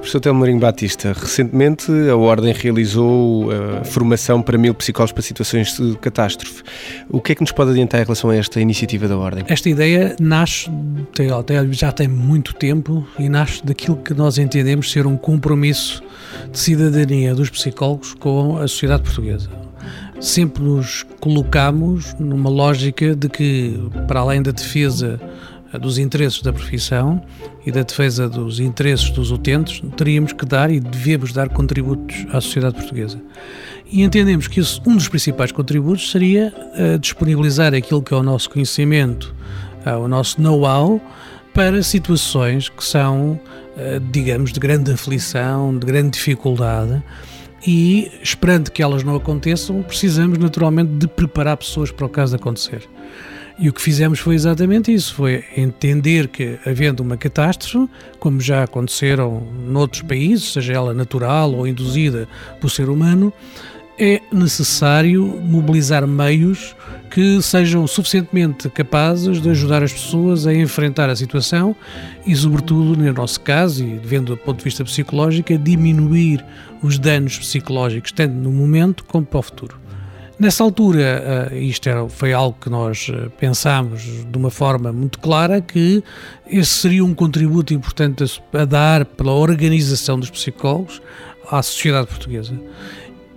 Professor Telmarinho Batista, recentemente a Ordem realizou a uh, formação para mil psicólogos para situações de catástrofe. O que é que nos pode adiantar em relação a esta iniciativa da Ordem? Esta ideia nasce, já tem muito tempo, e nasce daquilo que nós entendemos ser um compromisso de cidadania dos psicólogos com a sociedade portuguesa sempre nos colocamos numa lógica de que, para além da defesa dos interesses da profissão e da defesa dos interesses dos utentes, teríamos que dar e devemos dar contributos à sociedade portuguesa. E entendemos que esse, um dos principais contributos seria uh, disponibilizar aquilo que é o nosso conhecimento, uh, o nosso know-how, para situações que são, uh, digamos, de grande aflição, de grande dificuldade. E, esperando que elas não aconteçam, precisamos naturalmente de preparar pessoas para o caso de acontecer. E o que fizemos foi exatamente isso, foi entender que, havendo uma catástrofe, como já aconteceram noutros países, seja ela natural ou induzida por ser humano, é necessário mobilizar meios que sejam suficientemente capazes de ajudar as pessoas a enfrentar a situação e, sobretudo, no nosso caso, e vendo do ponto de vista psicológico, a diminuir os danos psicológicos, tanto no momento como para o futuro. Nessa altura, eh, isto foi algo que nós eh, pensámos de uma forma muito clara, que esse seria um contributo importante a, a dar pela organização dos psicólogos à sociedade portuguesa.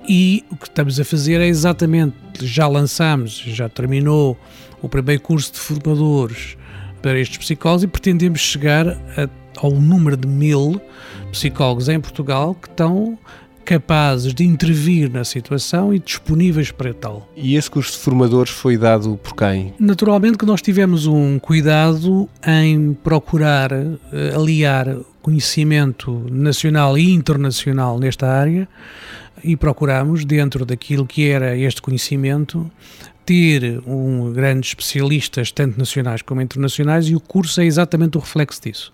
E o que estamos a fazer é exatamente, já lançámos, já terminou o primeiro curso de formadores para estes psicólogos e pretendemos chegar a, ao número de mil psicólogos em Portugal que estão capazes de intervir na situação e disponíveis para tal. E esse curso de formadores foi dado por quem? Naturalmente que nós tivemos um cuidado em procurar uh, aliar conhecimento nacional e internacional nesta área e procuramos, dentro daquilo que era este conhecimento, ter um, grandes especialistas, tanto nacionais como internacionais, e o curso é exatamente o reflexo disso.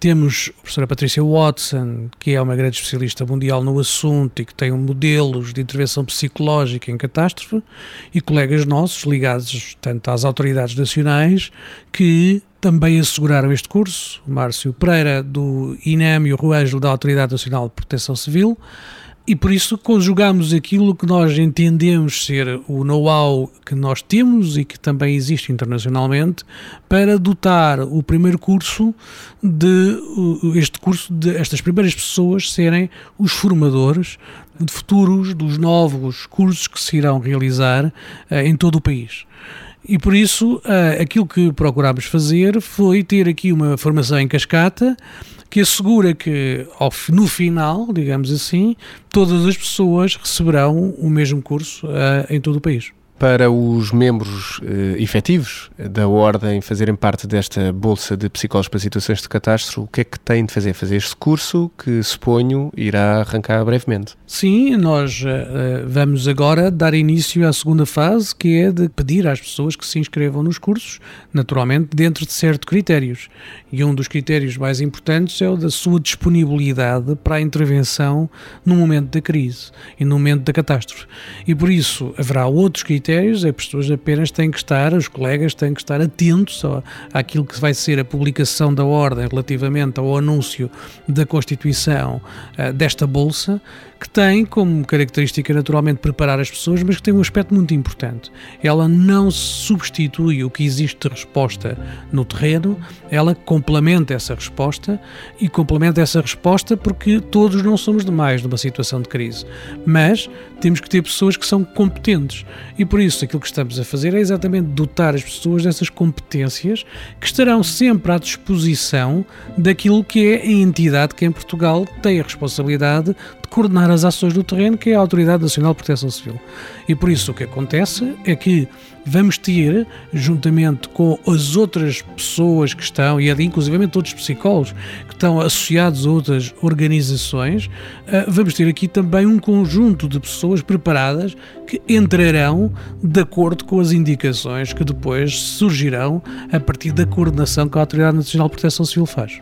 Temos a professora Patrícia Watson, que é uma grande especialista mundial no assunto e que tem modelos de intervenção psicológica em catástrofe, e colegas nossos ligados tanto às autoridades nacionais que também asseguraram este curso, o Márcio Pereira do INEM e o Ruângelo da Autoridade Nacional de Proteção Civil, e por isso conjugamos aquilo que nós entendemos ser o know-how que nós temos e que também existe internacionalmente para dotar o primeiro curso de este curso de estas primeiras pessoas serem os formadores de futuros dos novos cursos que se irão realizar uh, em todo o país. E por isso, uh, aquilo que procurámos fazer foi ter aqui uma formação em cascata que assegura que no final, digamos assim, todas as pessoas receberão o mesmo curso uh, em todo o país para os membros eh, efetivos da Ordem fazerem parte desta Bolsa de Psicólogos para Situações de Catástrofe, o que é que têm de fazer? Fazer este curso que, suponho, irá arrancar brevemente. Sim, nós uh, vamos agora dar início à segunda fase, que é de pedir às pessoas que se inscrevam nos cursos, naturalmente dentro de certos critérios. E um dos critérios mais importantes é o da sua disponibilidade para a intervenção no momento da crise e no momento da catástrofe. E por isso haverá outros critérios critérios, as pessoas apenas têm que estar, os colegas têm que estar atentos àquilo que vai ser a publicação da ordem relativamente ao anúncio da constituição uh, desta bolsa, que tem como característica naturalmente preparar as pessoas, mas que tem um aspecto muito importante. Ela não substitui o que existe de resposta no terreno, ela complementa essa resposta e complementa essa resposta porque todos não somos demais numa situação de crise, mas temos que ter pessoas que são competentes e por isso aquilo que estamos a fazer é exatamente dotar as pessoas dessas competências que estarão sempre à disposição daquilo que é a entidade que em Portugal tem a responsabilidade de coordenar as ações do terreno, que é a Autoridade Nacional de Proteção Civil. E por isso o que acontece é que vamos ter, juntamente com as outras pessoas que estão, e inclusivamente outros psicólogos que estão associados a outras organizações, eh, vamos ter aqui também um conjunto de pessoas preparadas que entrarão de acordo com as indicações que depois surgirão a partir da coordenação que a Autoridade Nacional de Proteção Civil faz.